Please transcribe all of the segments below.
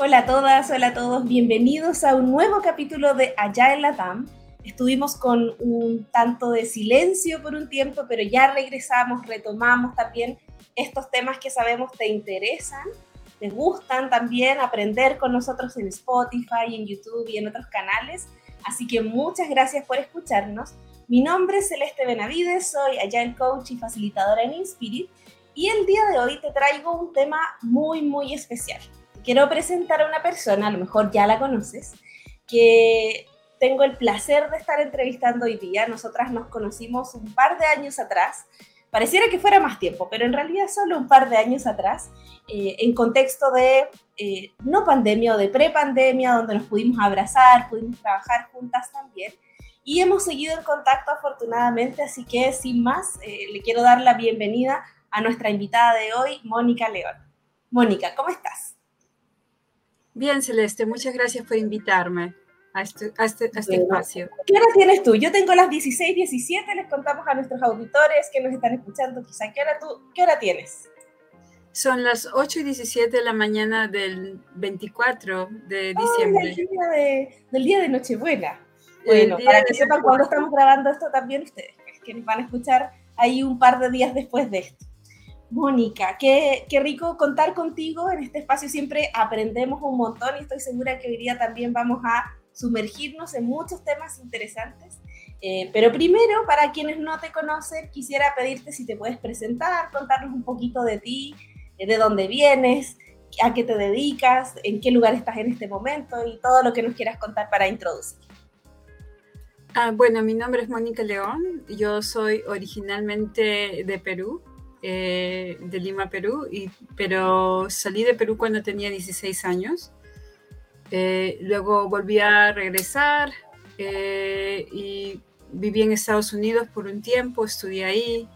Hola a todas, hola a todos, bienvenidos a un nuevo capítulo de Allá en la TAM. Estuvimos con un tanto de silencio por un tiempo, pero ya regresamos, retomamos también estos temas que sabemos te interesan, te gustan también aprender con nosotros en Spotify, en YouTube y en otros canales. Así que muchas gracias por escucharnos. Mi nombre es Celeste Benavides, soy Agile Coach y facilitadora en Inspirit y el día de hoy te traigo un tema muy, muy especial quiero presentar a una persona, a lo mejor ya la conoces, que tengo el placer de estar entrevistando hoy día. Nosotras nos conocimos un par de años atrás. Pareciera que fuera más tiempo, pero en realidad solo un par de años atrás, eh, en contexto de eh, no pandemia o de prepandemia, donde nos pudimos abrazar, pudimos trabajar juntas también. Y hemos seguido en contacto afortunadamente, así que sin más, eh, le quiero dar la bienvenida a nuestra invitada de hoy, Mónica León. Mónica, ¿cómo estás? Bien, Celeste, muchas gracias por invitarme a este, este, este espacio. ¿Qué hora tienes tú? Yo tengo las 16, 17, les contamos a nuestros auditores que nos están escuchando, quizá, ¿qué hora, tú, ¿qué hora tienes? Son las 8 y 17 de la mañana del 24 de diciembre. el día de, del día de Nochebuena. Bueno, para que sepan cuándo estamos grabando esto también ustedes, que nos van a escuchar ahí un par de días después de esto. Mónica, qué, rico contar contigo en este espacio. Siempre aprendemos un montón y estoy segura que hoy día también vamos a sumergirnos en muchos temas interesantes. Eh, pero primero, para quienes no te conocen, quisiera pedirte si te puedes presentar, contarnos un poquito de ti, eh, de dónde vienes, a qué te dedicas, en qué lugar estás en este momento y todo lo que nos quieras contar para introducir. Ah, bueno, mi nombre es Mónica León, yo soy originalmente de Perú, eh, de Lima, Perú, y, pero salí de Perú cuando tenía 16 años. Eh, luego volví a regresar eh, y viví en Estados Unidos por un tiempo, estudié ahí.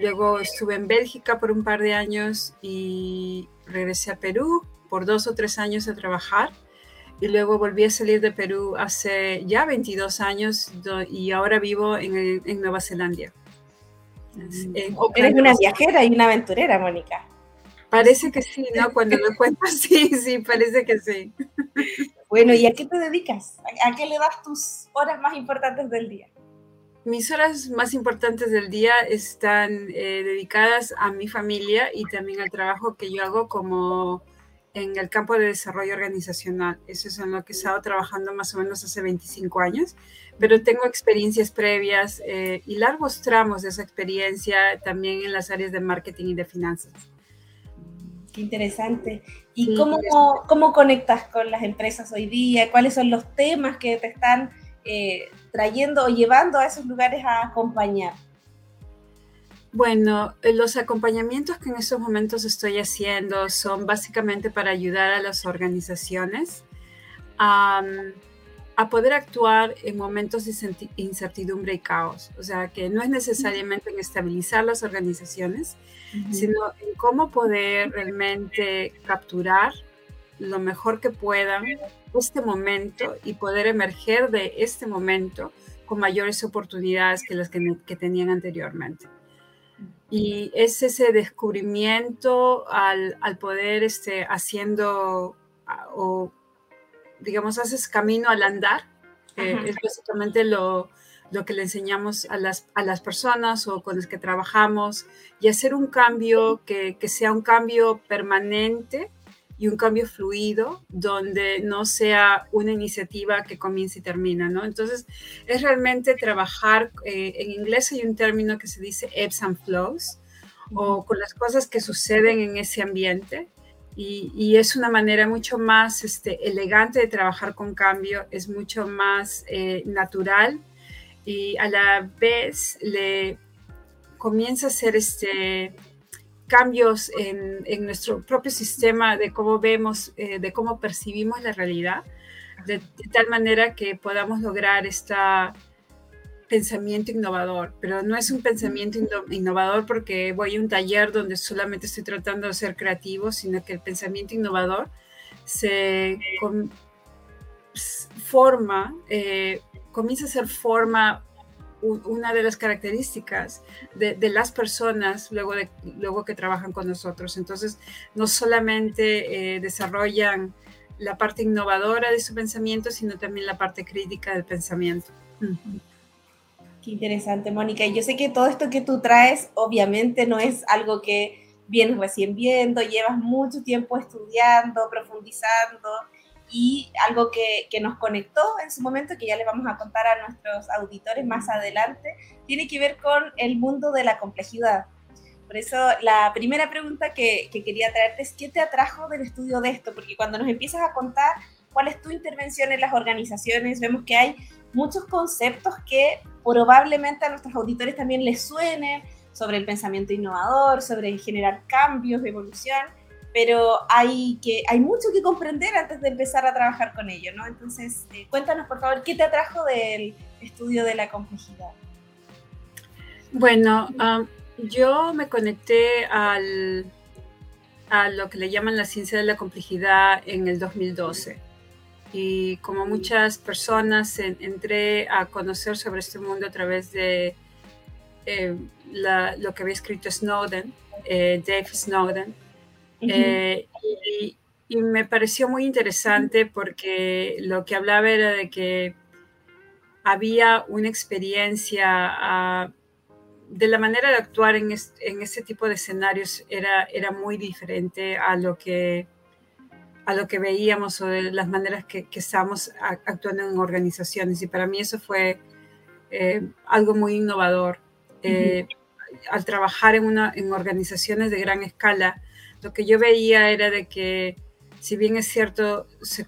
luego estuve en Bélgica por un par de años y regresé a Perú por dos o tres años a trabajar. Y luego volví a salir de Perú hace ya 22 años y ahora vivo en, en Nueva Zelanda. Eh, Eres una viajera y una aventurera, Mónica. Parece que sí, ¿no? Cuando lo cuentas, sí, sí, parece que sí. Bueno, ¿y a qué te dedicas? ¿A qué le das tus horas más importantes del día? Mis horas más importantes del día están eh, dedicadas a mi familia y también al trabajo que yo hago como en el campo de desarrollo organizacional. Eso es en lo que he estado trabajando más o menos hace 25 años, pero tengo experiencias previas eh, y largos tramos de esa experiencia también en las áreas de marketing y de finanzas. Qué interesante. ¿Y cómo, cómo conectas con las empresas hoy día? ¿Cuáles son los temas que te están eh, trayendo o llevando a esos lugares a acompañar? Bueno, eh, los acompañamientos que en estos momentos estoy haciendo son básicamente para ayudar a las organizaciones a, poder actuar en momentos de incertidumbre y caos. O sea, que no es necesariamente en estabilizar las organizaciones, sino en cómo poder realmente capturar lo mejor que puedan este momento y poder emerger de este momento con mayores oportunidades que las que tenían anteriormente. Y es ese descubrimiento al, al poder este, haciendo o, digamos, haces camino al andar. Eh, es básicamente lo, lo, que le enseñamos a las, a las personas o con las que trabajamos y hacer un cambio que, que sea un cambio permanente y un cambio fluido donde no sea una iniciativa que comienza y termina, ¿no? Entonces, es realmente trabajar, eh, en inglés hay un término que se dice ebbs and flows, o con las cosas que suceden en ese ambiente, y, es una manera mucho más este, elegante de trabajar con cambio, es mucho más eh, natural y a la vez le comienza a ser este, cambios en, nuestro propio sistema de cómo vemos, eh, de cómo percibimos la realidad, de, tal manera que podamos lograr este pensamiento innovador, pero no es un pensamiento innovador porque voy a un taller donde solamente estoy tratando de ser creativo, sino que el pensamiento innovador se forma, eh, comienza a ser forma una de las características de, las personas luego, de, luego que trabajan con nosotros. Entonces, no solamente eh, desarrollan la parte innovadora de su pensamiento, sino también la parte crítica del pensamiento. Qué interesante, Mónica. Y yo sé que todo esto que tú traes, obviamente, no es algo que vienes recién viendo, llevas mucho tiempo estudiando, profundizando y algo que, que, nos conectó en su momento, que ya les vamos a contar a nuestros auditores más adelante, tiene que ver con el mundo de la complejidad. Por eso la primera pregunta que, que quería traerte es, ¿qué te atrajo del estudio de esto? Porque cuando nos empiezas a contar cuál es tu intervención en las organizaciones, vemos que hay muchos conceptos que probablemente a nuestros auditores también les suenen sobre el pensamiento innovador, sobre generar cambios, evolución, pero hay, que, hay mucho que comprender antes de empezar a trabajar con ello, ¿no? Entonces, eh, cuéntanos por favor, ¿qué te atrajo del estudio de la complejidad? Bueno, um, yo me conecté al, a lo que le llaman la ciencia de la complejidad en el 2012. Y como muchas personas, entré a conocer sobre este mundo a través de eh, lo que había escrito Snowden, eh, Dave Snowden. Eh, y, me pareció muy interesante porque lo que hablaba era de que había una experiencia ah, de la manera de actuar en, en ese tipo de escenarios era, era muy diferente a lo que a lo que veíamos o de las maneras que, que estábamos actuando en organizaciones. Y para mí eso fue eh, algo muy innovador. Al trabajar en, una, en organizaciones de gran escala, lo que yo veía era de que, si bien es cierto, se,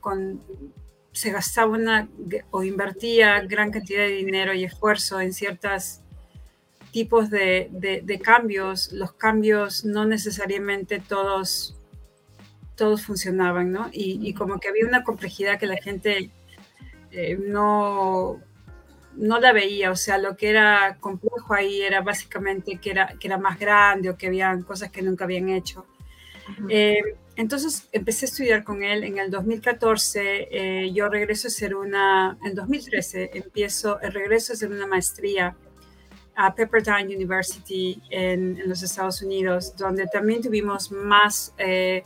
se gastaba una, o invertía gran cantidad de dinero y esfuerzo en ciertos tipos de, de, cambios, los cambios no necesariamente todos, todos funcionaban, ¿no? Y, como que había una complejidad que la gente eh, no, no la veía, o sea, lo que era complejo ahí era básicamente que era, que era más grande o que habían cosas que nunca habían hecho. Eh, entonces empecé a estudiar con él en el 2014. Eh, yo regreso a hacer una, en 2013 empiezo, el regreso a hacer una maestría a Pepperdine University en, los Estados Unidos, donde también tuvimos más eh,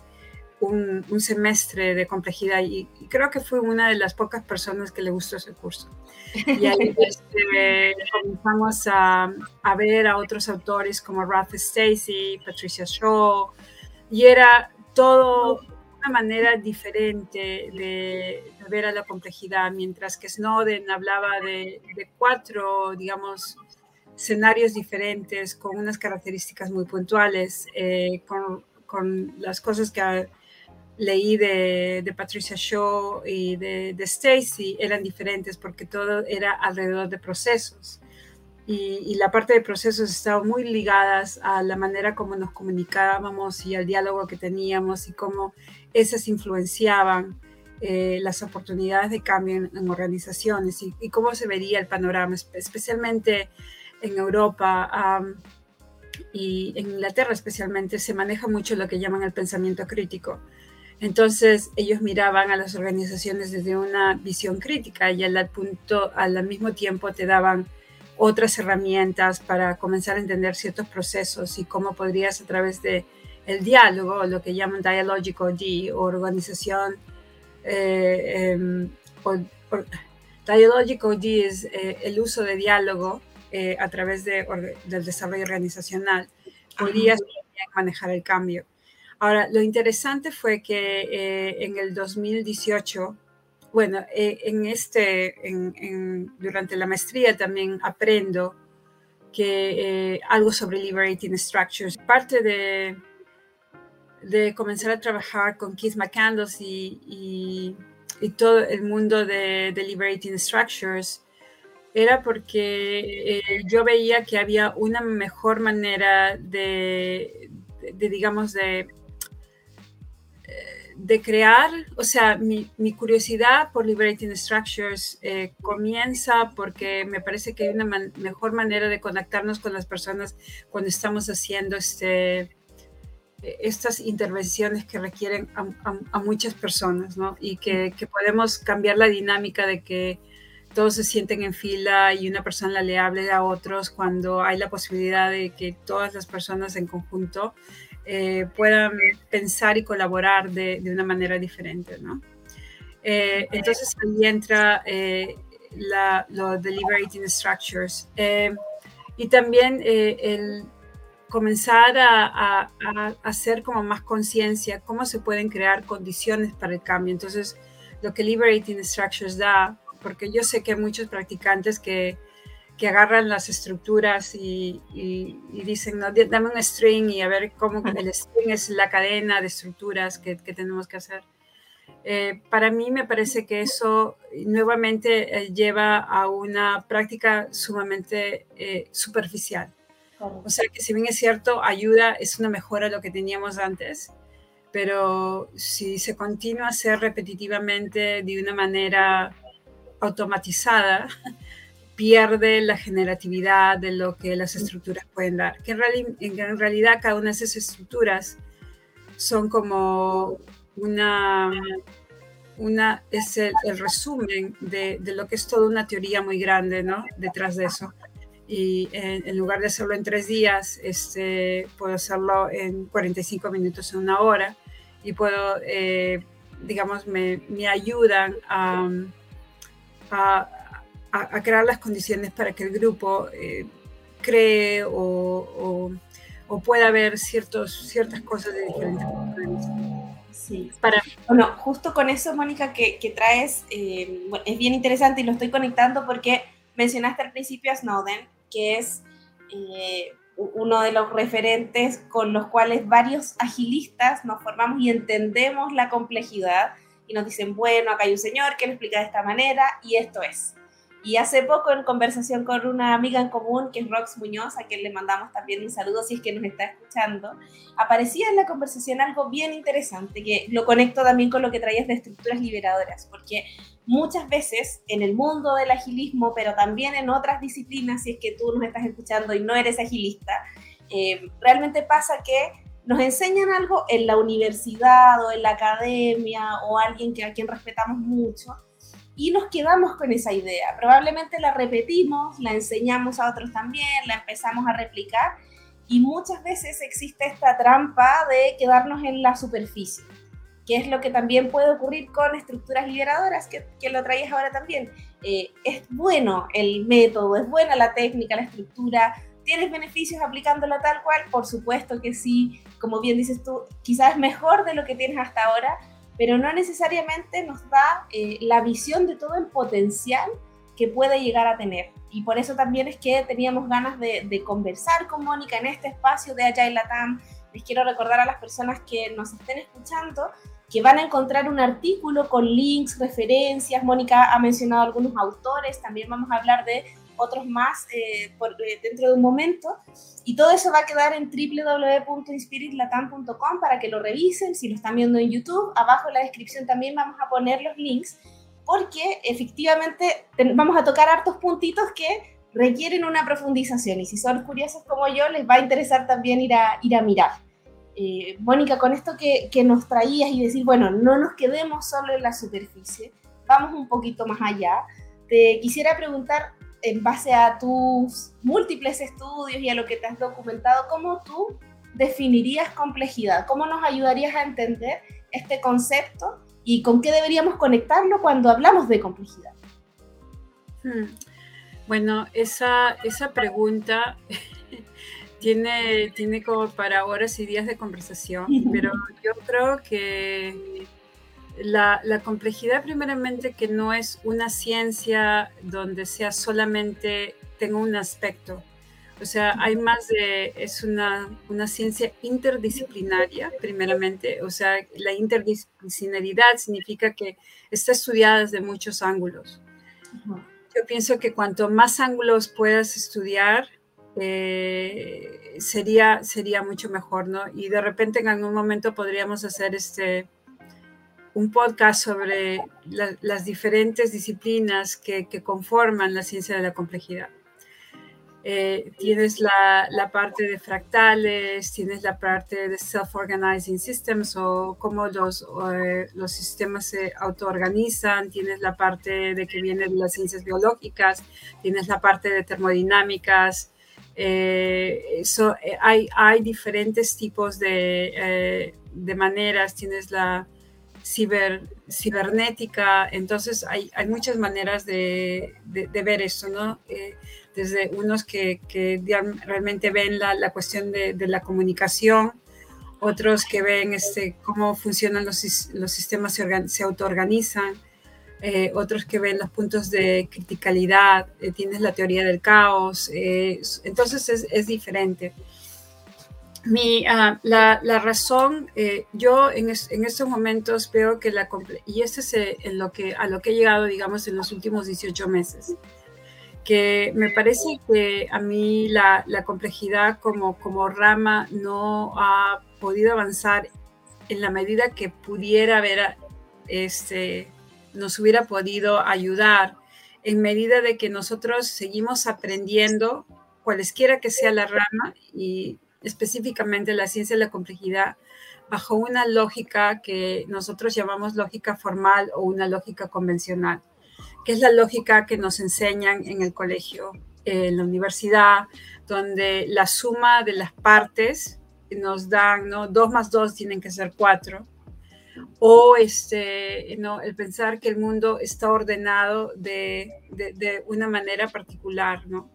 un, semestre de complejidad y, creo que fui una de las pocas personas que le gustó ese curso. Y ahí este, comenzamos a, a, ver a otros autores como Ralph Stacey, Patricia Shaw, y era todo una manera diferente de, ver a la complejidad, mientras que Snowden hablaba de, cuatro, digamos, escenarios diferentes con unas características muy puntuales, eh, con, con, las cosas que leí de, Patricia Shaw y de, Stacy eran diferentes porque todo era alrededor de procesos y, la parte de procesos estaban muy ligadas a la manera como nos comunicábamos y al diálogo que teníamos y cómo esas influenciaban eh, las oportunidades de cambio en, organizaciones y, cómo se vería el panorama, especialmente en Europa y en Inglaterra especialmente, se maneja mucho lo que llaman el pensamiento crítico. Entonces ellos miraban a las organizaciones desde una visión crítica y al, punto, al mismo tiempo te daban otras herramientas para comenzar a entender ciertos procesos y cómo podrías a través de el diálogo, lo que llaman dialogical D, o organización, eh, em, dialogical D es eh, el uso de diálogo eh, a través de, del desarrollo organizacional, podrías manejar el cambio. Ahora, lo interesante fue que en el 2018 bueno, eh, en este, durante la maestría también aprendo que eh, algo sobre liberating structures. Parte de, comenzar a trabajar con Keith McCandless y, todo el mundo de, liberating structures era porque eh, yo veía que había una mejor manera de digamos, de de crear, o sea, mi, curiosidad por Liberating Structures eh, comienza porque me parece que hay una mejor manera de conectarnos con las personas cuando estamos haciendo este, estas intervenciones que requieren a, muchas personas, ¿no? Y que, podemos cambiar la dinámica de que todos se sienten en fila y una persona le hable a otros cuando hay la posibilidad de que todas las personas en conjunto eh, puedan pensar y colaborar de, de una manera diferente, ¿no? Eh, entonces ahí entra eh, la, los deliberating structures. y también el comenzar a, a, a, hacer como más conciencia cómo se pueden crear condiciones para el cambio. Entonces, lo que Liberating Structures da, porque yo sé que hay muchos practicantes que, que agarran las estructuras y, y, dicen, no, dame un string y a ver cómo el string es la cadena de estructuras que, que tenemos que hacer. Eh, para mí me parece que eso nuevamente eh, lleva a una práctica sumamente eh, superficial. O sea que si bien es cierto, ayuda, es una mejora a lo que teníamos antes, pero si se continúa a hacer repetitivamente de una manera automatizada, pierde la generatividad de lo que las estructuras pueden dar. Que en, realidad cada una de esas estructuras son como una, una es el, resumen de, de, lo que es toda una teoría muy grande, ¿no? Detrás de eso y en, lugar de hacerlo en tres días, este, puedo hacerlo en 45 minutos, en una hora, y puedo, eh, digamos, me, me ayudan a, a, a, crear las condiciones para que el grupo eh, cree o, o, o, pueda ver ciertos, ciertas cosas de diferentes puntos. Sí. Para... Bueno, justo con eso, Mónica, que, que traes, eh, es bien interesante y lo estoy conectando porque mencionaste al principio a Snowden que es eh, uno de los referentes con los cuales varios agilistas nos formamos y entendemos la complejidad y nos dicen, bueno, acá hay un señor que lo explica de esta manera y esto es. Y hace poco en conversación con una amiga en común, que es Rox Muñoz, a quien le mandamos también un saludo si es que nos está escuchando, aparecía en la conversación algo bien interesante, que lo conecto también con lo que traías de estructuras liberadoras, porque muchas veces en el mundo del agilismo, pero también en otras disciplinas, si es que tú nos estás escuchando y no eres agilista, eh, realmente pasa que nos enseñan algo en la universidad o en la academia o alguien que a quien respetamos mucho y nos quedamos con esa idea. Probablemente la repetimos, la enseñamos a otros también, la empezamos a replicar y muchas veces existe esta trampa de quedarnos en la superficie, que es lo que también puede ocurrir con estructuras liberadoras, que, que lo traías ahora también. Eh, es bueno el método, es buena la técnica, la estructura, ¿Tienes beneficios aplicándola tal cual? Por supuesto que sí, como bien dices tú, quizás mejor de lo que tienes hasta ahora, pero no necesariamente nos da eh, la visión de todo el potencial que puede llegar a tener. Y por eso también es que teníamos ganas de, conversar con Mónica en este espacio de Agile Latam. Les quiero recordar a las personas que nos estén escuchando que van a encontrar un artículo con links, referencias. Mónica ha mencionado algunos autores, también vamos a hablar de otros más eh, por, eh, dentro de un momento. Y todo eso va a quedar en www.inspiritlatam.com para que lo revisen. Si lo están viendo en YouTube, abajo en la descripción también vamos a poner los links, porque efectivamente vamos a tocar hartos puntitos que requieren una profundización. Y si son curiosos como yo, les va a interesar también ir a, ir a mirar. Eh, Mónica, con esto que, que nos traías y decir, bueno, no nos quedemos solo en la superficie, vamos un poquito más allá. Te quisiera preguntar, en base a tus múltiples estudios y a lo que te has documentado, ¿cómo tú definirías complejidad? ¿Cómo nos ayudarías a entender este concepto y con qué deberíamos conectarlo cuando hablamos de complejidad? Hmm. Bueno, esa, esa pregunta tiene, tiene como para horas y días de conversación, pero yo creo que la, complejidad primeramente que no es una ciencia donde sea solamente tenga un aspecto. O sea, hay más de, es una, una ciencia interdisciplinaria, primeramente. O sea, la interdisciplinaridad significa que está estudiada desde muchos ángulos. Yo pienso que cuanto más ángulos puedas estudiar, eh, sería, sería mucho mejor, ¿no? Y de repente en algún momento podríamos hacer este, un podcast sobre las diferentes disciplinas que, conforman la ciencia de la complejidad. eh, tienes la, la, parte de fractales, tienes la parte de self-organizing systems o cómo los, eh, los sistemas se autoorganizan, tienes la parte de que viene de las ciencias biológicas, tienes la parte de termodinámicas. Eh, hay, hay diferentes tipos de, de maneras, tienes la ciber, cibernética, entonces hay, hay muchas maneras de, de, ver eso, ¿no? desde unos que, que realmente ven la, la cuestión de, de, la comunicación, otros que ven este, cómo funcionan los, los sistemas, se, se autoorganizan, eh, otros que ven los puntos de criticalidad, eh, tienes la teoría del caos, eh, entonces es, es, diferente. Mi, uh, la, la, razón, yo en, en, estos momentos veo que la, y este es en lo que, a lo que he llegado, digamos, en los últimos 18 meses, que me parece que a mí la, la, complejidad como, como rama no ha podido avanzar en la medida que pudiera haber, este, nos hubiera podido ayudar, en medida de que nosotros seguimos aprendiendo, cualesquiera que sea la rama, y específicamente la ciencia de la complejidad, bajo una lógica que nosotros llamamos lógica formal o una lógica convencional que es la lógica que nos enseñan en el colegio, en la universidad, donde la suma de las partes nos dan, ¿no? Dos más dos tienen que ser cuatro. O este, ¿no? el pensar que el mundo está ordenado de, de, una manera particular, ¿no?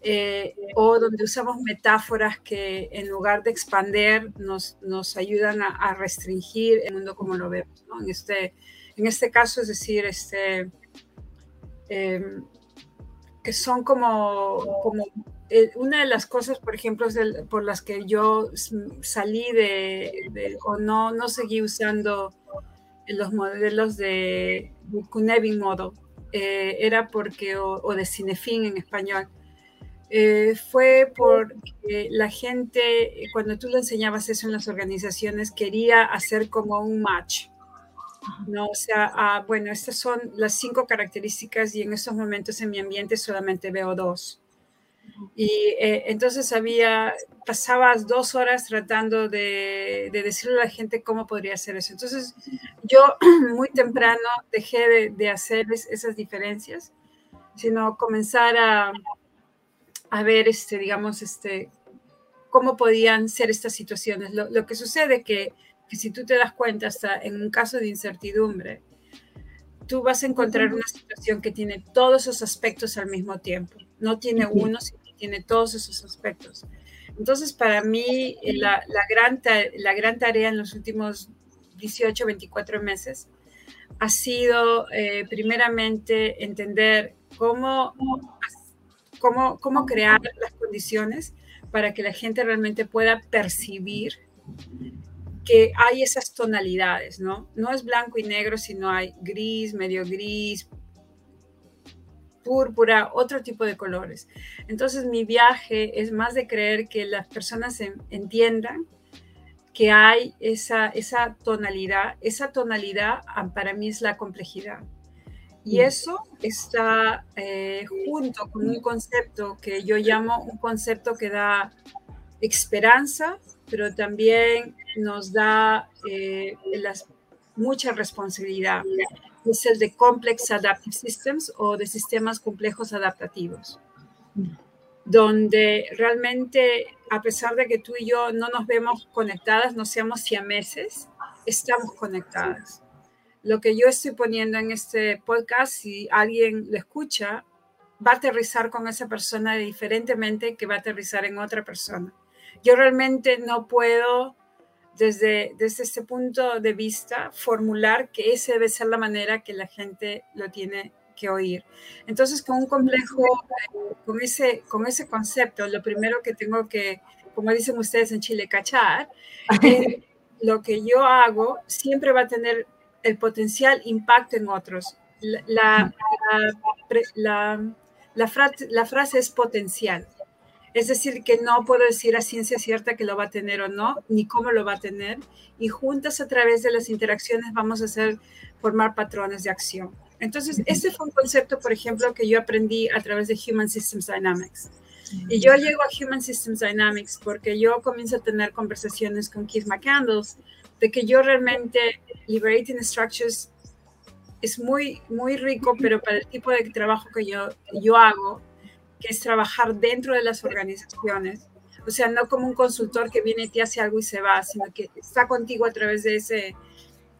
Eh, o donde usamos metáforas que en lugar de expander nos, nos ayudan a, a, restringir el mundo como lo vemos. ¿no? En, este, en este caso, es decir, este, Em, que son como, como eh, una de las cosas, por ejemplo, por las que yo salí de, o no, no seguí usando los modelos de Cunevin Model, eh, era porque, o, de Cinefin en español, eh, fue porque la gente, cuando tú le enseñabas eso en las organizaciones, quería hacer como un match ¿no? O sea, ah, bueno, estas son las cinco características y en estos momentos en mi ambiente solamente veo dos. Y eh, entonces había, pasabas dos horas tratando de, de, decirle a la gente cómo podría hacer eso. Entonces yo muy temprano dejé de, de hacer esas diferencias, sino comenzar a, a ver, este, digamos, este, cómo podían ser estas situaciones. Lo, lo que sucede que que si tú te das cuenta, hasta en un caso de incertidumbre, tú vas a encontrar una situación que tiene todos esos aspectos al mismo tiempo. No tiene uno, sino tiene todos esos aspectos. Entonces, para mí, eh, la, la, gran, la gran tarea en los últimos 18, 24 meses ha sido, eh, primeramente, entender cómo, cómo, cómo crear las condiciones para que la gente realmente pueda percibir que hay esas tonalidades, ¿no? No es blanco y negro, sino hay gris, medio gris, púrpura, otro tipo de colores. Entonces mi viaje es más de creer que las personas entiendan que hay esa, esa tonalidad. Esa tonalidad ah, para mí es la complejidad. Y mm. eso está eh, junto con un concepto que yo llamo un concepto que da esperanza, pero también nos da eh, las, mucha responsabilidad. Es el de Complex Adaptive Systems o de sistemas complejos adaptativos, donde realmente, a pesar de que tú y yo no nos vemos conectadas, no seamos siameses, estamos conectadas. Lo que yo estoy poniendo en este podcast, si alguien lo escucha, va a aterrizar con esa persona diferentemente que va a aterrizar en otra persona. Yo realmente no puedo desde, desde este punto de vista formular que esa debe ser la manera que la gente lo tiene que oír. Entonces, con un complejo, con ese, con ese concepto, lo primero que tengo que, como dicen ustedes en Chile, cachar, lo que yo hago siempre va a tener el potencial impacto en otros. La, la, la, la frase es potencial. Es decir, que no puedo decir a ciencia cierta que lo va a tener o no, ni cómo lo va a tener. Y juntas a través de las interacciones vamos a hacer formar patrones de acción. Entonces, este fue un concepto, por ejemplo, que yo aprendí a través de Human Systems Dynamics. Y yo llego a Human Systems Dynamics porque yo comienzo a tener conversaciones con Keith McCandles de que yo realmente Liberating Structures es muy, muy rico, pero para el tipo de trabajo que yo, yo hago, que es trabajar dentro de las organizaciones, o sea, no como un consultor que viene y te hace algo y se va, sino que está contigo a través de ese,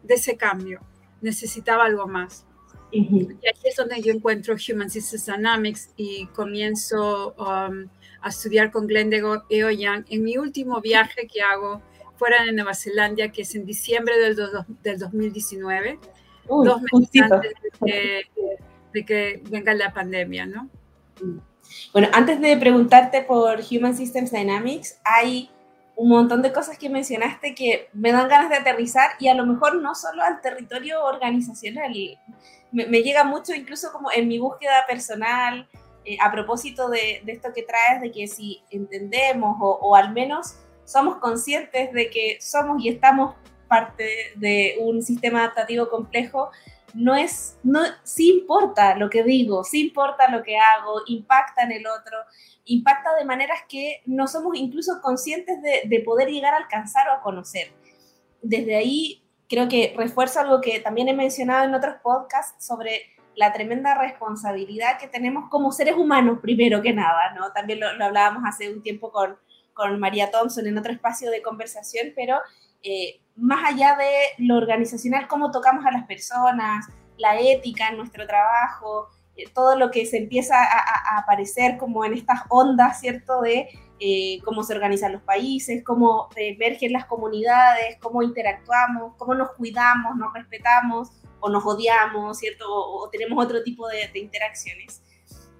de ese cambio. Necesitaba algo más. Y aquí es donde yo encuentro Human Systems Dynamics y comienzo um, a estudiar con Glendego Eoyan en mi último viaje que hago fuera de Nueva Zelanda, que es en diciembre del, del 2019, dos meses antes de que, venga la pandemia, ¿no? Bueno, antes de preguntarte por Human Systems Dynamics, hay un montón de cosas que mencionaste que me dan ganas de aterrizar y a lo mejor no solo al territorio organizacional, me, llega mucho incluso como en mi búsqueda personal, eh, a propósito de, esto que traes, de que si entendemos o, al menos somos conscientes de que somos y estamos parte de un sistema adaptativo complejo, no es, no, sí importa lo que digo, sí importa lo que hago, impacta en el otro, impacta de maneras que no somos incluso conscientes de, de poder llegar a alcanzar o a conocer. Desde ahí creo que refuerza algo que también he mencionado en otros podcasts sobre la tremenda responsabilidad que tenemos como seres humanos, primero que nada, ¿no? También lo, hablábamos hace un tiempo con, con, María Thompson en otro espacio de conversación, pero eh, más allá de lo organizacional, cómo tocamos a las personas, la ética en nuestro trabajo, eh, todo lo que se empieza a, aparecer como en estas ondas, ¿cierto? De eh, cómo se organizan los países, cómo emergen las comunidades, cómo interactuamos, cómo nos cuidamos, nos respetamos o nos odiamos, ¿cierto? O, tenemos otro tipo de, interacciones.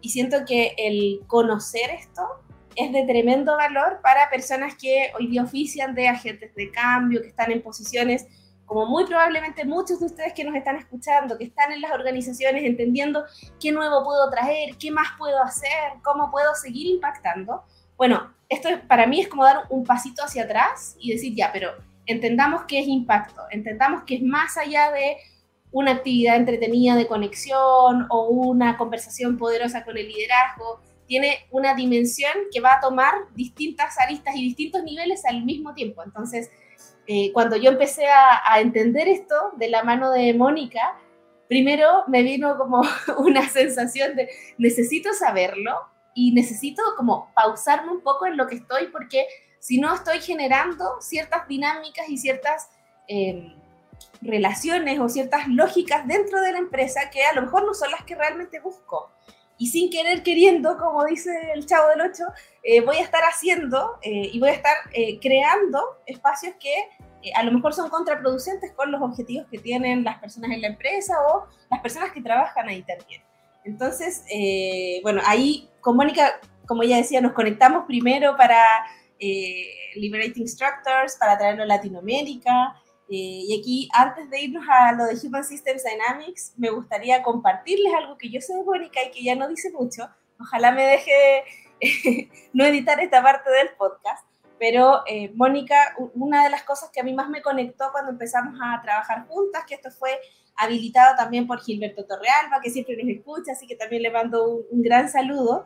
Y siento que el conocer esto es de tremendo valor para personas que hoy día ofician de agentes de cambio, que están en posiciones como muy probablemente muchos de ustedes que nos están escuchando, que están en las organizaciones entendiendo qué nuevo puedo traer, qué más puedo hacer, cómo puedo seguir impactando, bueno, esto para mí es como dar un pasito hacia atrás y decir, ya, pero entendamos qué es impacto, entendamos que es más allá de una actividad entretenida de conexión o una conversación poderosa con el liderazgo, tiene una dimensión que va a tomar distintas aristas y distintos niveles al mismo tiempo. Entonces, eh, cuando yo empecé a, entender esto de la mano de Mónica, primero me vino como una sensación de necesito saberlo, y necesito como pausarme un poco en lo que estoy porque si no estoy generando ciertas dinámicas y ciertas em, relaciones o ciertas lógicas dentro de la empresa que a lo mejor no son las que realmente busco. Y sin querer queriendo, como dice el chavo del 8, eh, voy a estar haciendo eh, y voy a estar eh, creando espacios que a lo mejor son contraproducentes con los objetivos que tienen las personas en la empresa o las personas que trabajan ahí también. Entonces, bueno, ahí con Mónica, como ella decía, nos conectamos primero para eh, Liberating Structures, para traerlo a Latinoamérica. Eh, y aquí, antes de irnos a lo de Human Systems Dynamics, me gustaría compartirles algo que yo sé de Mónica y que ya no dice mucho. Ojalá me deje no editar esta parte del podcast. Pero eh, Mónica, una de las cosas que a mí más me conectó cuando empezamos a trabajar juntas, que esto fue habilitado también por Gilberto Torrealba, que siempre nos escucha, así que también le mando un, gran saludo.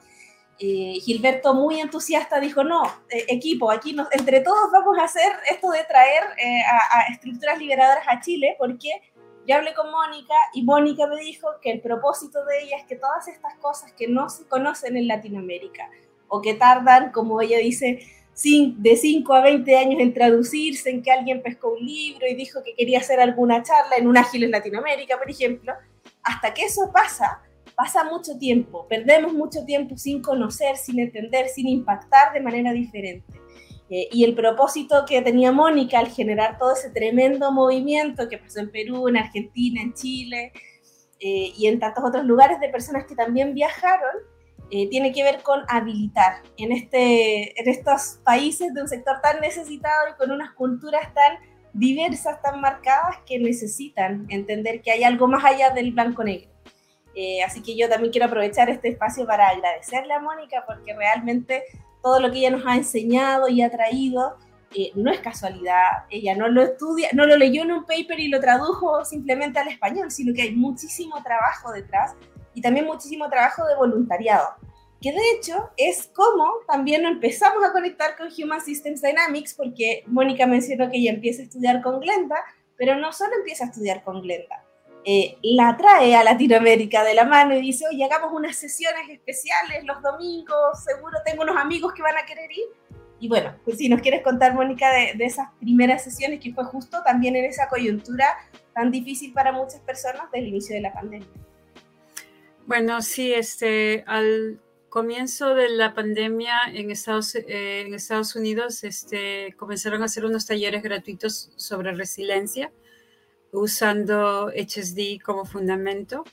Eh, Gilberto, muy entusiasta, dijo, no, eh, equipo, aquí entre todos vamos a hacer esto de traer eh, a, estructuras liberadoras a Chile, porque yo hablé con Mónica y Mónica me dijo que el propósito de ella es que todas estas cosas que no se conocen en Latinoamérica o que tardan, como ella dice, de 5 a 20 años en traducirse, en que alguien pescó un libro y dijo que quería hacer alguna charla en un ágil en Latinoamérica, por ejemplo, hasta que eso pasa, pasa mucho tiempo, perdemos mucho tiempo sin conocer, sin entender, sin impactar de manera diferente. Eh, y el propósito que tenía Mónica al generar todo ese tremendo movimiento que pasó en Perú, en Argentina, en Chile eh, y en tantos otros lugares de personas que también viajaron, eh, tiene que ver con habilitar en, este, en estos países de un sector tan necesitado y con unas culturas tan diversas, tan marcadas, que necesitan entender que hay algo más allá del blanco-negro. Eh, así que yo también quiero aprovechar este espacio para agradecerle a Mónica porque realmente todo lo que ella nos ha enseñado y ha traído eh, no es casualidad. Ella no lo estudia, no lo leyó en un paper y lo tradujo simplemente al español, sino que hay muchísimo trabajo detrás y también muchísimo trabajo de voluntariado. que de hecho es como también empezamos a conectar con Human Systems Dynamics, porque Mónica mencionó que ella empieza a estudiar con Glenda, pero no solo empieza a estudiar con Glenda, eh, la trae a Latinoamérica de la mano y dice, oye, hagamos unas sesiones especiales los domingos, seguro tengo unos amigos que van a querer ir. Y bueno, pues si nos quieres contar, Mónica, de, de esas primeras sesiones que fue justo también en esa coyuntura tan difícil para muchas personas del inicio de la pandemia. Bueno, sí, este, al comienzo de la pandemia en Estados, eh, en Estados Unidos este, comenzaron a hacer unos talleres gratuitos sobre resiliencia usando HSD como fundamento.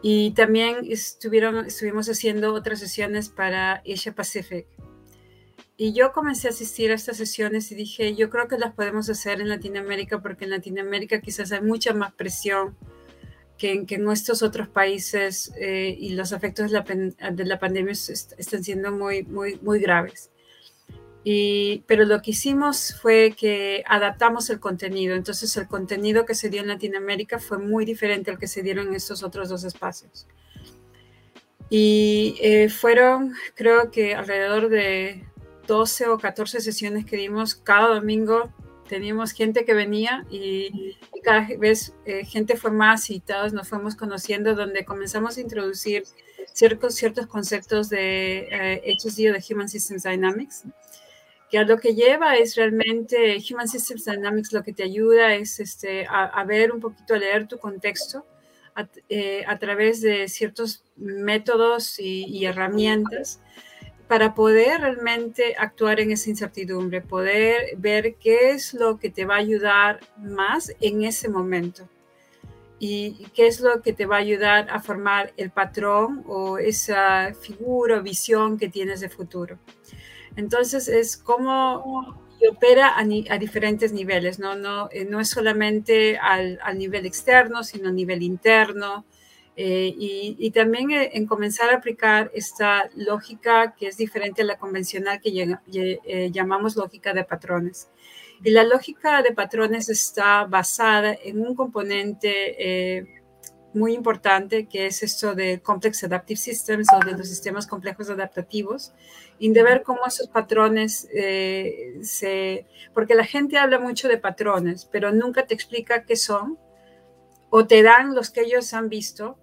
Y también estuvieron, estuvimos haciendo otras sesiones para Asia Pacific. Y yo comencé a asistir a estas sesiones y dije, yo creo que las podemos hacer en Latinoamérica porque en Latinoamérica quizás hay mucha más presión que, en estos otros países eh, y los efectos de la, de la pandemia están siendo muy, muy, muy graves. Y, pero lo que hicimos fue que adaptamos el contenido. Entonces el contenido que se dio en Latinoamérica fue muy diferente al que se dieron en estos otros dos espacios. Y eh, fueron, creo que alrededor de 12 o 14 sesiones que dimos cada domingo teníamos gente que venía y, cada vez eh, gente fue más y todos nos fuimos conociendo donde comenzamos a introducir ciertos, ciertos conceptos de eh, HSD o de Human Systems Dynamics, que a lo que lleva es realmente Human Systems Dynamics lo que te ayuda es este, a, ver un poquito, a leer tu contexto a, eh, través de ciertos métodos y, y herramientas para poder realmente actuar en esa incertidumbre, poder ver qué es lo que te va a ayudar más en ese momento y qué es lo que te va a ayudar a formar el patrón o esa figura o visión que tienes de futuro. Entonces es como opera a, diferentes niveles, ¿no? No, eh, no es solamente al, al nivel externo, sino a nivel interno, eh, y, también eh, en comenzar a aplicar esta lógica que es diferente a la convencional que eh, llamamos lógica de patrones. Y la lógica de patrones está basada en un componente muy importante que es esto de Complex Adaptive Systems o de los sistemas complejos adaptativos y de ver cómo esos patrones se... porque la gente habla mucho de patrones, pero nunca te explica qué son o te dan los que ellos han visto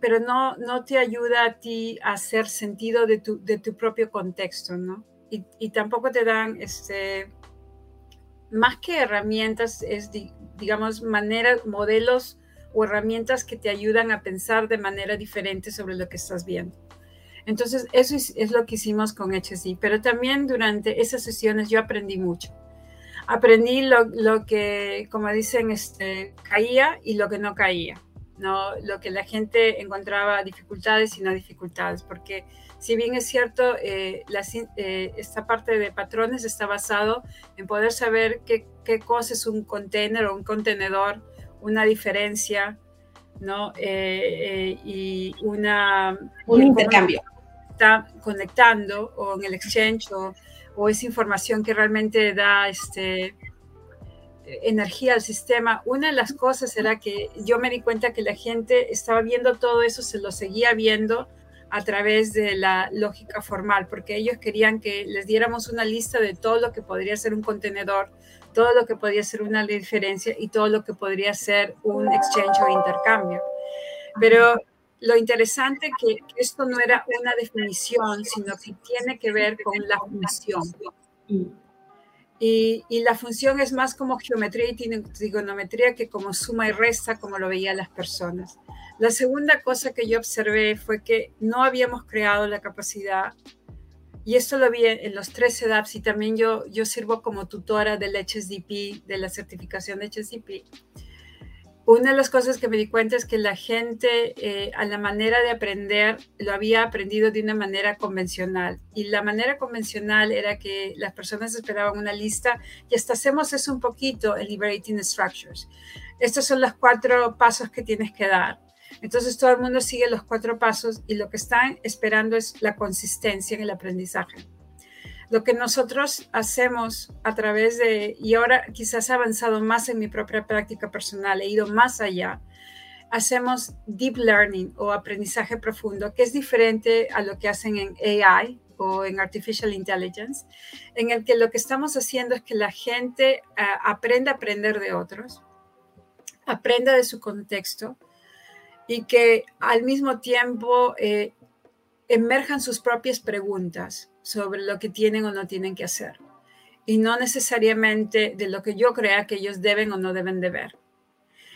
pero no, no te ayuda a ti a hacer sentido de tu, de tu propio contexto, ¿no? Y, y, tampoco te dan, este, más que herramientas, es, digamos, maneras, modelos o herramientas que te ayudan a pensar de manera diferente sobre lo que estás viendo. Entonces, eso es, lo que hicimos con HSI, pero también durante esas sesiones yo aprendí mucho. Aprendí lo, lo que, como dicen, este, caía y lo que no caía ¿no? Lo que la gente encontraba dificultades y no dificultades, porque si bien es cierto, eh, eh, esta parte de patrones está basado en poder saber qué, qué cosa es un container o un contenedor, una diferencia, ¿no? Eh, y una... Un intercambio. Está conectando o en el exchange o, o esa información que realmente da este, energía al sistema, una de las cosas era que yo me di cuenta que la gente estaba viendo todo eso, se lo seguía viendo a través de la lógica formal, porque ellos querían que les diéramos una lista de todo lo que podría ser un contenedor, todo lo que podría ser una diferencia y todo lo que podría ser un exchange o intercambio. Pero lo interesante que esto no era una definición, sino que tiene que ver con la función. Y, la función es más como geometría y trigonometría que como suma y resta, como lo veían las personas. La segunda cosa que yo observé fue que no habíamos creado la capacidad, y esto lo vi en los tres EDAPs, y también yo, yo sirvo como tutora del HSDP, de la certificación de HSDP una de las cosas que me di cuenta es que la gente eh, a la manera de aprender lo había aprendido de una manera convencional. Y la manera convencional era que las personas esperaban una lista y hasta hacemos eso un poquito en Liberating Structures. Estos son los cuatro pasos que tienes que dar. Entonces todo el mundo sigue los cuatro pasos y lo que están esperando es la consistencia en el aprendizaje. Lo que nosotros hacemos a través de, y ahora quizás he avanzado más en mi propia práctica personal, he ido más allá, hacemos deep learning o aprendizaje profundo, que es diferente a lo que hacen en AI o en artificial intelligence, en el que lo que estamos haciendo es que la gente uh, aprenda a aprender de otros, aprenda de su contexto y que al mismo tiempo eh, emerjan sus propias preguntas sobre lo que tienen o no tienen que hacer y no necesariamente de lo que yo crea que ellos deben o no deben de ver.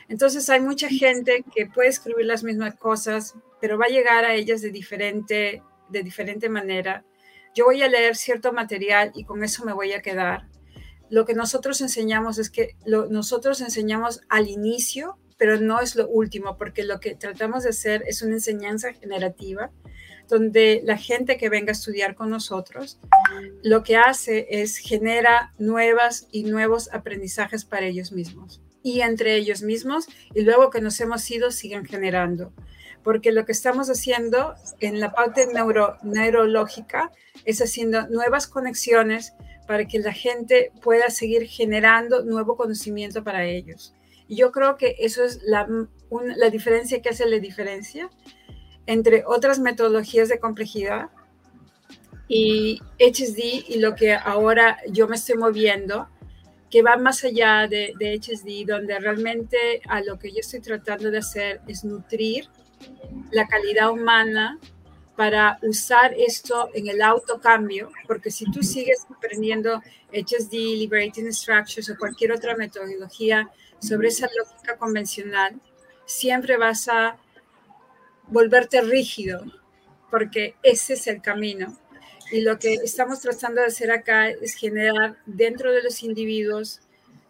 Entonces hay mucha gente que puede escribir las mismas cosas, pero va a llegar a ellas de diferente, de diferente manera. Yo voy a leer cierto material y con eso me voy a quedar. Lo que nosotros enseñamos es que lo, nosotros enseñamos al inicio, pero no es lo último, porque lo que tratamos de hacer es una enseñanza generativa, donde la gente que venga a estudiar con nosotros lo que hace es genera nuevas y nuevos aprendizajes para ellos mismos y entre ellos mismos y luego que nos hemos ido siguen generando. Porque lo que estamos haciendo en la parte neuro, neurológica es haciendo nuevas conexiones para que la gente pueda seguir generando nuevo conocimiento para ellos. Y yo creo que eso es la, la diferencia que hace la diferencia entre otras metodologías de complejidad y HSD y lo que ahora yo me estoy moviendo que va más allá de, de HSD, donde realmente a lo que yo estoy tratando de hacer es nutrir la calidad humana para usar esto en el autocambio, porque si tú sigues aprendiendo HSD, Liberating Structures o cualquier otra metodología sobre esa lógica convencional, siempre vas a volverte rígido, porque ese es el camino. Y lo que estamos tratando de hacer acá es generar dentro de los individuos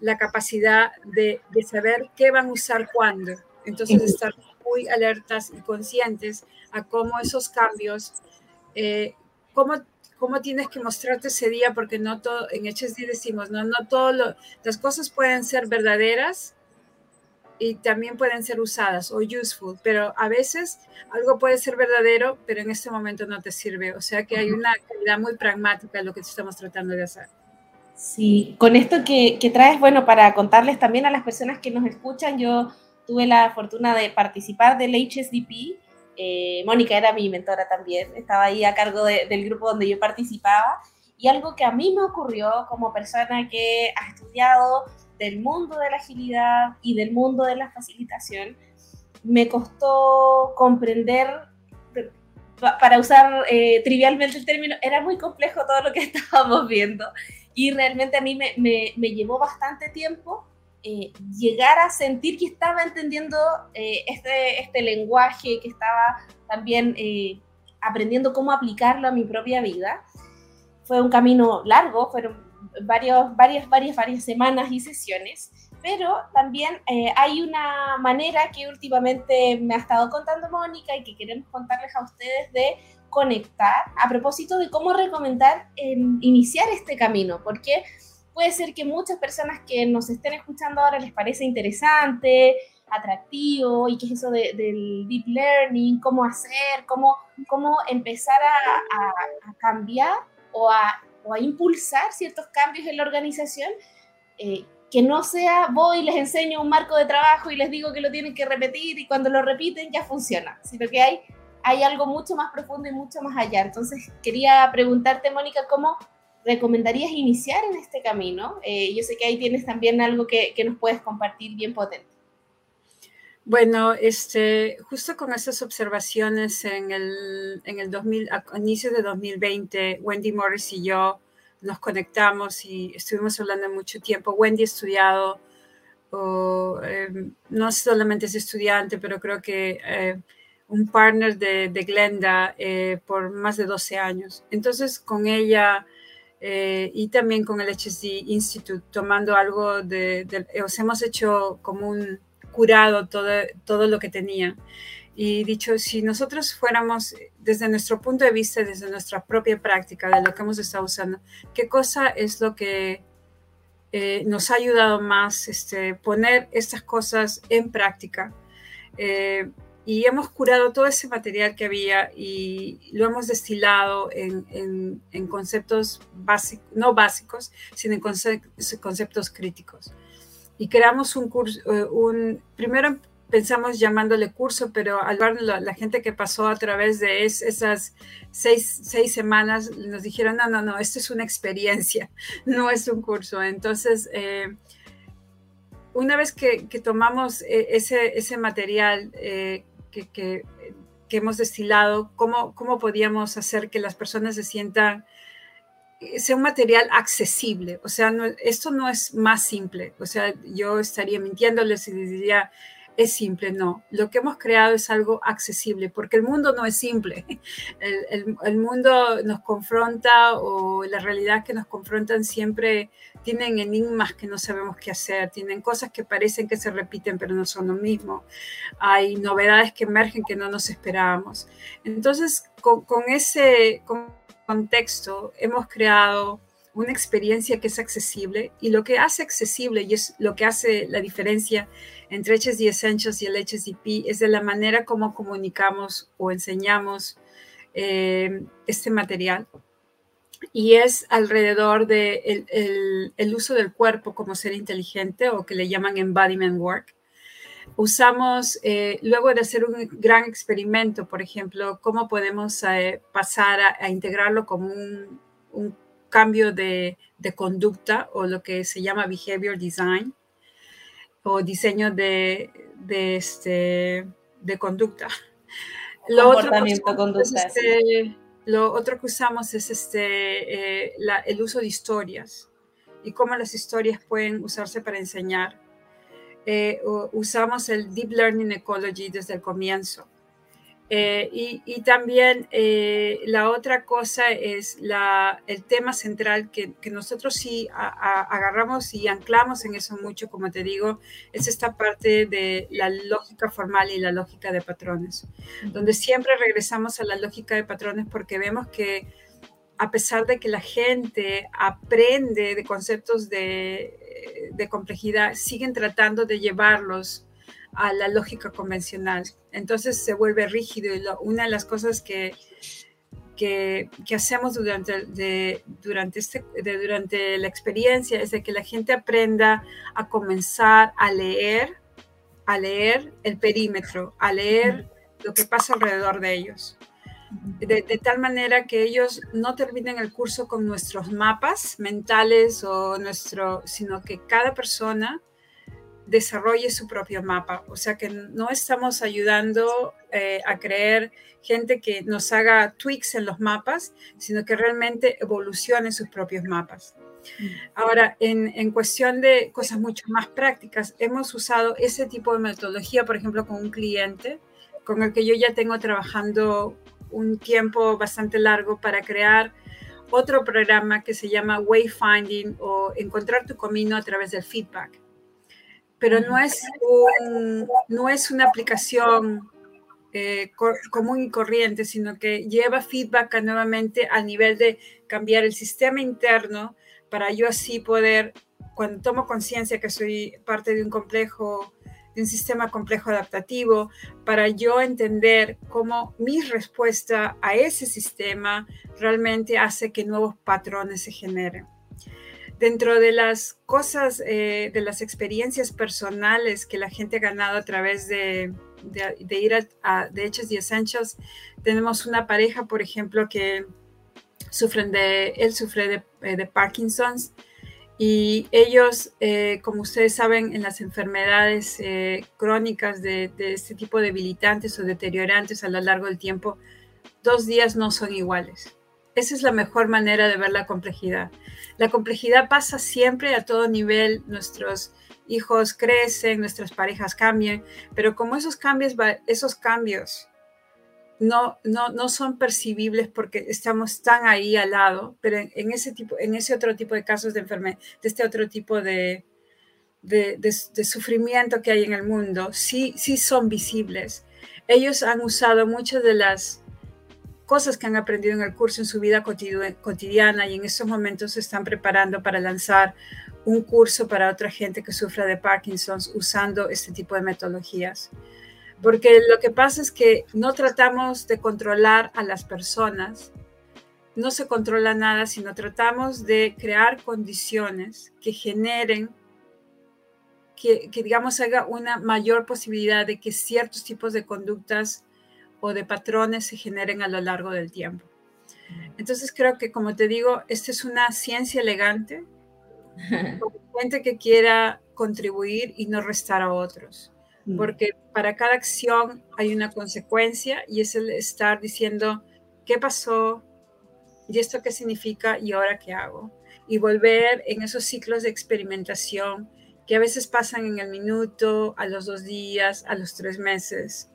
la capacidad de, saber qué van a usar cuándo. Entonces, estar muy alertas y conscientes a cómo esos cambios, eh, cómo, cómo tienes que mostrarte ese día, porque no todo, en HSD decimos, no, no todo las cosas pueden ser verdaderas y también pueden ser usadas o useful, pero a veces algo puede ser verdadero, pero en este momento no te sirve. O sea que hay una calidad muy pragmática en lo que estamos tratando de hacer. Sí, con esto que, que traes, bueno, para contarles también a las personas que nos escuchan, yo tuve la fortuna de participar del HSDP. Eh, Mónica era mi mentora también, estaba ahí a cargo del grupo donde yo participaba. Y algo que a mí me ocurrió como persona que ha estudiado del mundo de la agilidad y del mundo de la facilitación, me costó comprender, para usar eh, trivialmente el término, era muy complejo todo lo que estábamos viendo y realmente a mí me, me, llevó bastante tiempo eh, llegar a sentir que estaba entendiendo eh, este, este lenguaje, que estaba también aprendiendo cómo aplicarlo a mi propia vida. Fue un camino largo, fueron varios, varias, varias, varias semanas y sesiones, pero también eh, hay una manera que últimamente me ha estado contando Mónica y que queremos contarles a ustedes de conectar a propósito de cómo recomendar iniciar este camino, porque puede ser que muchas personas que nos estén escuchando ahora les parece interesante, atractivo y qué es eso del deep learning, cómo hacer, cómo, cómo empezar a, cambiar o a o a impulsar ciertos cambios en la organización, eh, que no sea voy, les enseño un marco de trabajo y les digo que lo tienen que repetir y cuando lo repiten ya funciona, sino que hay, hay algo mucho más profundo y mucho más allá. Entonces quería preguntarte, Mónica, ¿cómo recomendarías iniciar en este camino? Eh, yo sé que ahí tienes también algo que, que nos puedes compartir bien potente. Bueno, este, justo con esas observaciones en el, en el 2000, a inicios de 2020, Wendy Morris y yo nos conectamos y estuvimos hablando mucho tiempo. Wendy ha estudiado, em, no solamente es estudiante, pero creo que eh, un partner de, de Glenda eh, por más de 12 años. Entonces, con ella eh, y también con el HSD Institute, tomando algo de, de, hemos hecho como un curado todo, todo lo que tenía. Y dicho, si nosotros fuéramos desde nuestro punto de vista, desde nuestra propia práctica, de lo que hemos estado usando, ¿qué cosa es lo que eh, nos ha ayudado más este, poner estas cosas en práctica? Eh, y hemos curado todo ese material que había y lo hemos destilado en, en, conceptos básicos, no básicos, sino en conceptos críticos y creamos un curso, eh, un, primero pensamos llamándole curso, pero al ver la, gente que pasó a través de esas seis, semanas, nos dijeron, no, no, no, esto es una experiencia, no es un curso. Entonces, eh, una vez que, tomamos eh, ese, ese material eh, que, hemos destilado, ¿cómo, ¿cómo podíamos hacer que las personas se sientan sea un material accesible. O sea, esto no es más simple. O sea, yo estaría mintiéndoles y diría, es simple, no. Lo que hemos creado es algo accesible, porque el mundo no es simple. El, mundo nos confronta o la realidad que nos confrontan siempre tienen enigmas que no sabemos qué hacer, tienen cosas que parecen que se repiten pero no son lo mismo. Hay novedades que emergen que no nos esperábamos. Entonces, con, ese contexto hemos creado una experiencia que es accesible y lo que hace accesible y es lo que hace la diferencia entre HSD Essentials y el HSDP es de la manera como comunicamos o enseñamos eh, este material y es alrededor del de el, uso del cuerpo como ser inteligente o que le llaman embodiment work. Usamos, eh, luego de hacer un gran experimento, por ejemplo, cómo podemos eh, pasar a, integrarlo como un, un cambio de, de, conducta o lo que se llama behavior design o diseño de, de, este, de conducta. Lo otro, conducta, este, lo otro que usamos es este, eh, el uso de historias y cómo las historias pueden usarse para enseñar. Eh, usamos el Deep Learning Ecology desde el comienzo. Eh, y, también eh, la otra cosa es el tema central que, nosotros sí agarramos y anclamos en eso mucho, como te digo, es esta parte de la lógica formal y la lógica de patrones, donde siempre regresamos a la lógica de patrones porque vemos que a pesar de que la gente aprende de conceptos de complejidad, siguen tratando de llevarlos a la lógica convencional. Entonces se vuelve rígido y una de las cosas que, que, hacemos durante, de, durante, este, de, durante la experiencia es de que la gente aprenda a comenzar a leer, a leer el perímetro, a leer lo que pasa alrededor de ellos. De, de, tal manera que ellos no terminen el curso con nuestros mapas mentales o nuestro, sino que cada persona desarrolle su propio mapa. O sea que no estamos ayudando eh, a creer gente que nos haga tweaks en los mapas, sino que realmente evolucione sus propios mapas. Mm. Ahora, en, en, cuestión de cosas mucho más prácticas, hemos usado ese tipo de metodología, por ejemplo, con un cliente con el que yo ya tengo trabajando un tiempo bastante largo para crear otro programa que se llama Wayfinding o encontrar tu camino a través del feedback pero no es, no es una aplicación eh, común y corriente, sino que lleva feedback nuevamente al nivel de cambiar el sistema interno para yo así poder, cuando tomo conciencia que soy parte de un complejo, de un sistema complejo adaptativo, para yo entender cómo mi respuesta a ese sistema realmente hace que nuevos patrones se generen dentro de las cosas, eh, de las experiencias personales que la gente ha ganado a través de, ir a, de Hechos y Essentials, tenemos una pareja, por ejemplo, que sufren de, él sufre de, eh, de Parkinson's y ellos, eh, como ustedes saben, en las enfermedades crónicas de, de este tipo debilitantes o deteriorantes a lo largo del tiempo, dos días no son iguales. Esa es la mejor manera de ver la complejidad. La complejidad pasa siempre a todo nivel. Nuestros hijos crecen, nuestras parejas cambian, pero como esos cambios, esos cambios no, no, no son percibibles porque estamos tan ahí al lado, pero en, ese, tipo, en ese otro tipo de casos de enfermedad, de este otro tipo de, de, de, sufrimiento que hay en el mundo, sí, sí son visibles. Ellos han usado muchas de las cosas que han aprendido en el curso en su vida cotidiana y en estos momentos se están preparando para lanzar un curso para otra gente que sufra de Parkinson usando este tipo de metodologías. Porque lo que pasa es que no tratamos de controlar a las personas, no se controla nada, sino tratamos de crear condiciones que generen que, que, digamos, haga una mayor posibilidad de que ciertos tipos de conductas o de patrones se generen a lo largo del tiempo. Entonces creo que, como te digo, esta es una ciencia elegante, gente que quiera contribuir y no restar a otros. Mm. Porque para cada acción hay una consecuencia y es el estar diciendo, ¿qué pasó? ¿Y esto qué significa? ¿Y ahora qué hago? Y volver en esos ciclos de experimentación que a veces pasan en el minuto, a los dos días, a los tres meses,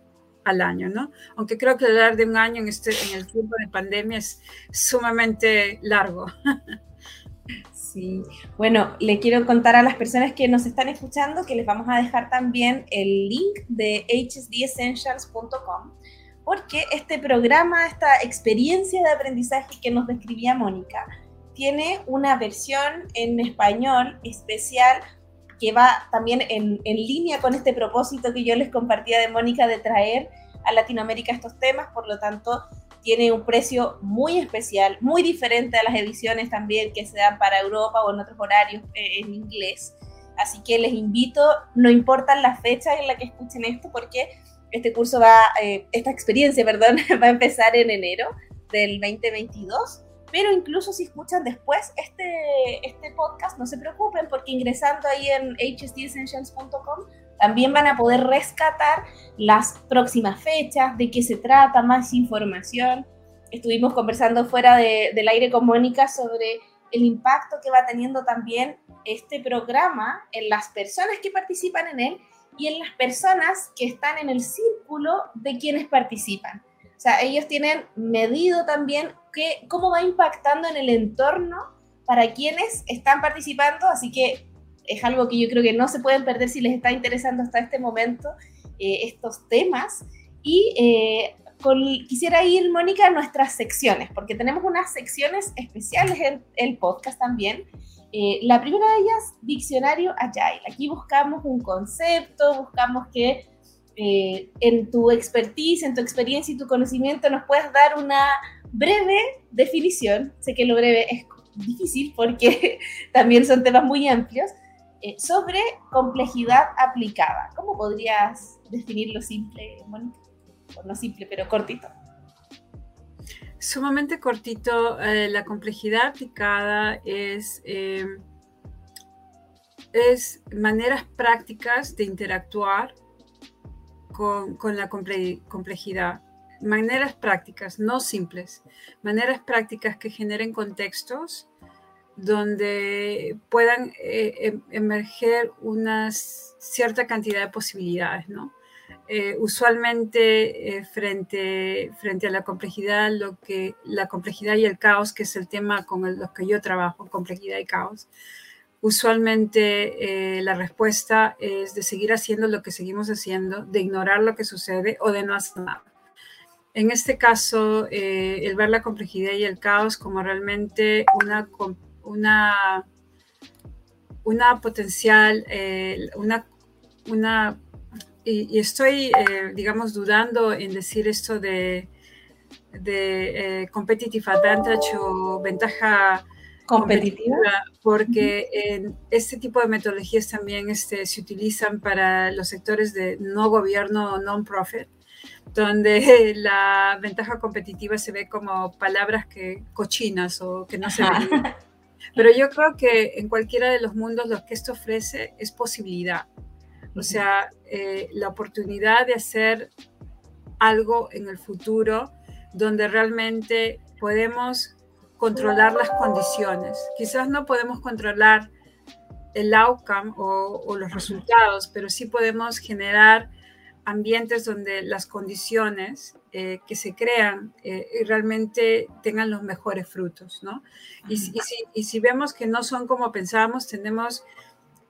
al año, ¿no? Aunque creo que hablar de un año en, este, en el tiempo de pandemia es sumamente largo. Sí, bueno, le quiero contar a las personas que nos están escuchando que les vamos a dejar también el link de hsdessentials.com porque este programa, esta experiencia de aprendizaje que nos describía Mónica, tiene una versión en español especial que va también en, línea con este propósito que yo les compartía de Mónica de traer a Latinoamérica estos temas, por lo tanto tiene un precio muy especial, muy diferente a las ediciones también que se dan para Europa o en otros horarios eh, en inglés. Así que les invito, no importan las fechas en las que escuchen esto, porque este curso va, eh, esta experiencia, perdón, va a empezar en enero del 2022. Pero incluso si escuchan después este, este podcast, no se preocupen porque ingresando ahí en hsdessentials.com también van a poder rescatar las próximas fechas, de qué se trata, más información. Estuvimos conversando fuera del aire con Mónica sobre el impacto que va teniendo también este programa en las personas que participan en él y en las personas que están en el círculo de quienes participan. O sea, ellos tienen medido también que, cómo va impactando en el entorno para quienes están participando, así que es algo que yo creo que no se pueden perder si les está interesando hasta este momento eh, estos temas. Y eh, quisiera ir, Mónica, a nuestras secciones, porque tenemos unas secciones especiales en el podcast también. Eh, la primera de ellas, Diccionario Agile. Aquí buscamos un concepto, buscamos que en tu expertise, en tu experiencia y tu conocimiento nos puedas dar una breve definición. Sé que lo breve es difícil porque también son temas muy amplios, eh, sobre complejidad aplicada. ¿Cómo podrías definirlo simple, Mónica? no simple, pero cortito. Sumamente cortito. Eh, la complejidad aplicada es, eh, es maneras prácticas de interactuar con, con la complejidad. Maneras prácticas, no simples. Maneras prácticas que generen contextos donde puedan eh, em, emerger una cierta cantidad de posibilidades, ¿no? Eh, usualmente eh, frente, frente a la complejidad, lo que, la complejidad y el caos, que es el tema con el, los que yo trabajo, complejidad y caos, usualmente la respuesta es de seguir haciendo lo que seguimos haciendo, de ignorar lo que sucede o de no hacer nada. En este caso, el ver la complejidad y el caos como realmente una una, una potencial, eh, una, una, y, estoy, eh, digamos, dudando en decir esto de, de eh, competitive advantage o ventaja competitiva, porque en este tipo de metodologías también este, se utilizan para los sectores de no gobierno o non-profit, donde la ventaja competitiva se ve como palabras que cochinas o que no se ven. Pero yo creo que en cualquiera de los mundos lo que esto ofrece es posibilidad. O sea, eh, la oportunidad de hacer algo en el futuro donde realmente podemos controlar las condiciones. Quizás no podemos controlar el outcome o, o los resultados, pero sí podemos generar ambientes donde las condiciones eh, que se crean eh, realmente tengan los mejores frutos, ¿no? Y, si, vemos que no son como pensábamos, tenemos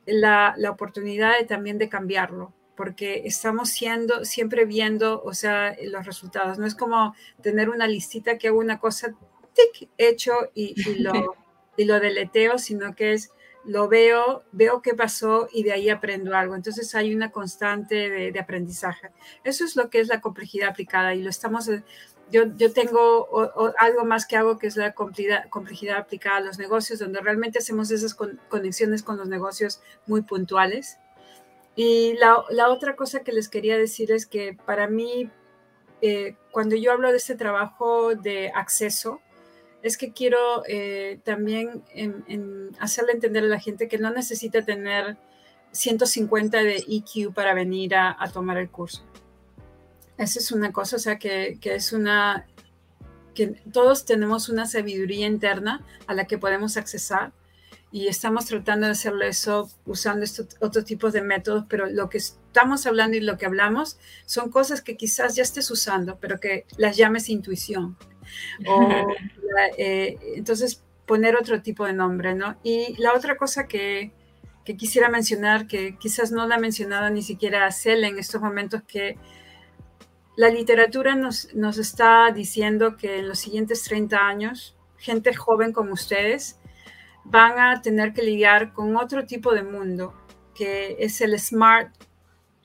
la, oportunidad de, también de cambiarlo, porque estamos siendo, siempre viendo, o sea, los resultados. No es como tener una listita que hago una cosa, tic, hecho y, lo, y lo deleteo, sino que es lo veo, veo qué pasó y de ahí aprendo algo. Entonces hay una constante de, aprendizaje. Eso es lo que es la complejidad aplicada y lo estamos, eh, yo, yo tengo algo más que hago que es la complejidad, complejidad, aplicada a los negocios, donde realmente hacemos esas conexiones con los negocios muy puntuales Y la, otra cosa que les quería decir es que para mí, eh, cuando yo hablo de este trabajo de acceso, es que quiero eh, también hacerle entender a la gente que no necesita tener 150 de EQ para venir a, tomar el curso. Esa es una cosa, o sea, que, que, es una, que todos tenemos una sabiduría interna a la que podemos accesar y estamos tratando de hacerlo eso usando estos otros tipos de métodos, pero lo que estamos hablando y lo que hablamos son cosas que quizás ya estés usando, pero que las llames intuición. O, eh, entonces, poner otro tipo de nombre, ¿no? Y la otra cosa que, que quisiera mencionar, que quizás no la ha mencionado ni siquiera a Cel en estos momentos, que la literatura nos, nos está diciendo que en los siguientes 30 años, gente joven como ustedes van a tener que lidiar con otro tipo de mundo, que es el Smart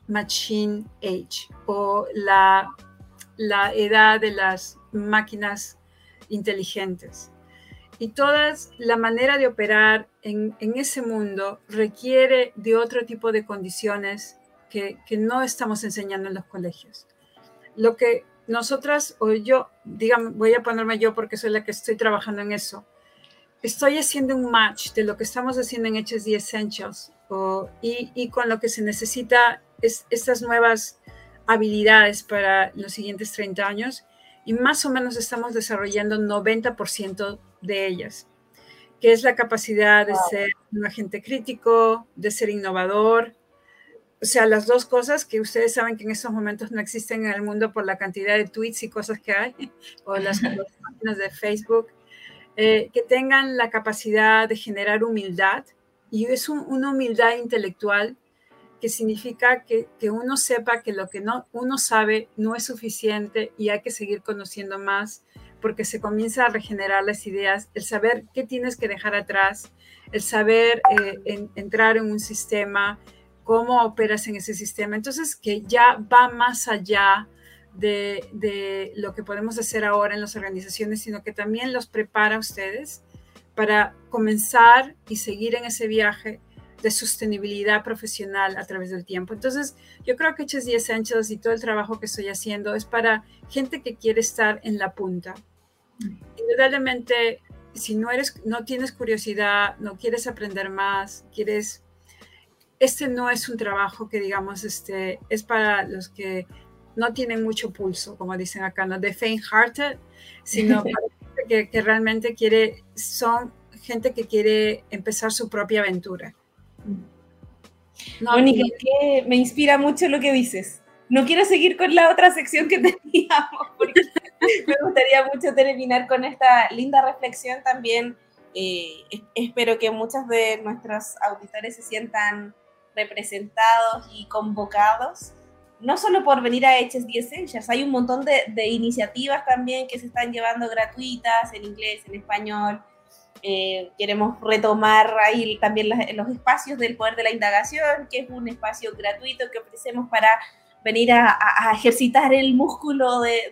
Machine Age o la, la edad de las máquinas inteligentes. Y toda la manera de operar en, ese mundo requiere de otro tipo de condiciones que, no estamos enseñando en los colegios. Lo que nosotras, o yo, digamos, voy a ponerme yo porque soy la que estoy trabajando en eso, estoy haciendo un match de lo que estamos haciendo en HSD Essentials y, y, con lo que se necesita es, estas nuevas habilidades para los siguientes 30 años y más o menos estamos desarrollando 90% de ellas, que es la capacidad de ser un agente crítico, de ser innovador, o sea, las dos cosas que ustedes saben que en estos momentos no existen en el mundo por la cantidad de tweets y cosas que hay, o las páginas de Facebook, eh, que tengan la capacidad de generar humildad, y es una humildad intelectual que significa que, que, uno sepa que lo que no, uno sabe no es suficiente y hay que seguir conociendo más porque se comienza a regenerar las ideas, el saber qué tienes que dejar atrás, el saber eh, entrar en un sistema, cómo operas en ese sistema. Entonces, que ya va más allá de, de, lo que podemos hacer ahora en las organizaciones, sino que también los prepara a ustedes para comenzar y seguir en ese viaje de sostenibilidad profesional a través del tiempo. Entonces, yo creo que HSD Essentials y todo el trabajo que estoy haciendo es para gente que quiere estar en la punta. Indudablemente, si no, eres, no tienes curiosidad, no quieres aprender más, quieres... Este no es un trabajo que, digamos, este, es para los que no tienen mucho pulso, como dicen acá, no de faint-hearted, sino para gente que, que realmente quiere, son gente que quiere empezar su propia aventura Mónica, que me inspira mucho lo que dices. No quiero seguir con la otra sección que teníamos, porque me gustaría mucho terminar con esta linda reflexión también. Eh, espero que muchos de nuestros auditores se sientan representados y convocados, no solo por venir a Hs 10 Essentials, hay un montón de, de iniciativas también que se están llevando gratuitas en inglés, en español, eh, queremos retomar ahí también los, espacios del poder de la indagación, que es un espacio gratuito que ofrecemos para venir a, ejercitar el músculo de,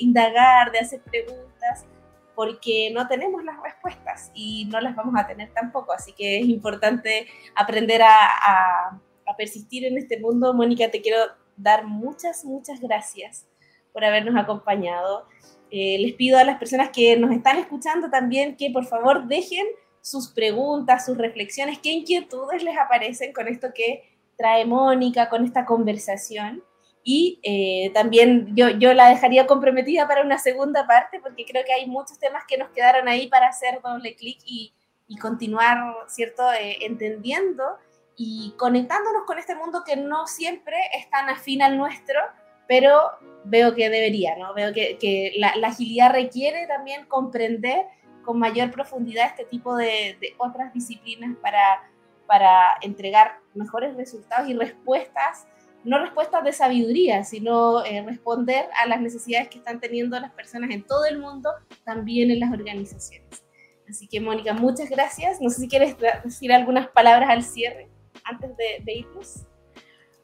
indagar, de hacer preguntas, porque no tenemos las respuestas y no las vamos a tener tampoco. Así que es importante aprender a, a persistir en este mundo. Mónica, te quiero dar muchas, muchas gracias por habernos acompañado. Eh, les pido a las personas que nos están escuchando también que por favor dejen sus preguntas, sus reflexiones, qué inquietudes les aparecen con esto que trae Mónica, con esta conversación. Y eh, también yo, yo la dejaría comprometida para una segunda parte porque creo que hay muchos temas que nos quedaron ahí para hacer doble clic y, y, continuar, ¿cierto?, eh, entendiendo y conectándonos con este mundo que no siempre es tan afín al nuestro, pero veo que debería, ¿no? Veo que, la, agilidad requiere también comprender con mayor profundidad este tipo de, otras disciplinas para, para entregar mejores resultados y respuestas, no respuestas de sabiduría, sino eh, responder a las necesidades que están teniendo las personas en todo el mundo, también en las organizaciones. Así que, Mónica, muchas gracias. No sé si quieres decir algunas palabras al cierre antes de, de irnos.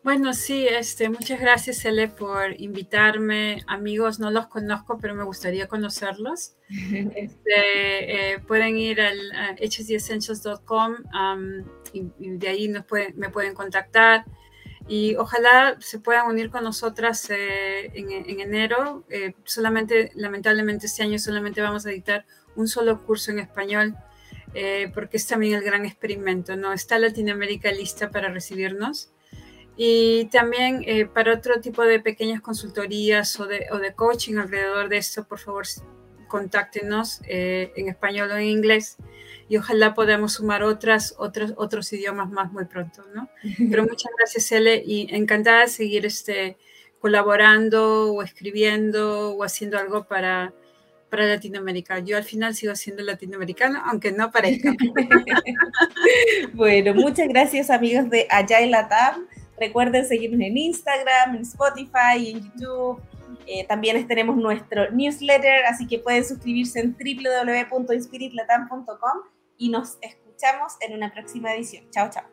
Bueno, sí, este, muchas gracias, Ele, por invitarme. Amigos, no los conozco, pero me gustaría conocerlos. Este, eh, pueden ir al hsdessentials.com y, de ahí nos pueden, me pueden contactar. y ojalá se puedan unir con nosotras eh, en, enero. Eh, solamente, lamentablemente, este año solamente vamos a editar un solo curso en español, porque es también el gran experimento, ¿no? Está Latinoamérica lista para recibirnos. Y también para otro tipo de pequeñas consultorías o de, o de coaching alrededor de esto, por favor, contáctenos en español o en inglés y ojalá podamos sumar otras, otros, otros idiomas más muy pronto, ¿no? Pero muchas gracias, Ele, y encantada de seguir este, colaborando o escribiendo o haciendo algo para, para Latinoamérica. Yo al final sigo siendo latinoamericano, aunque no parezca. bueno, muchas gracias amigos de Allá en Latam. Recuerden seguirnos en Instagram, en Spotify, en YouTube. Eh, también tenemos nuestro newsletter, así que pueden suscribirse en www.inspiritlatam.com y nos escuchamos en una próxima edición. Chao, chao.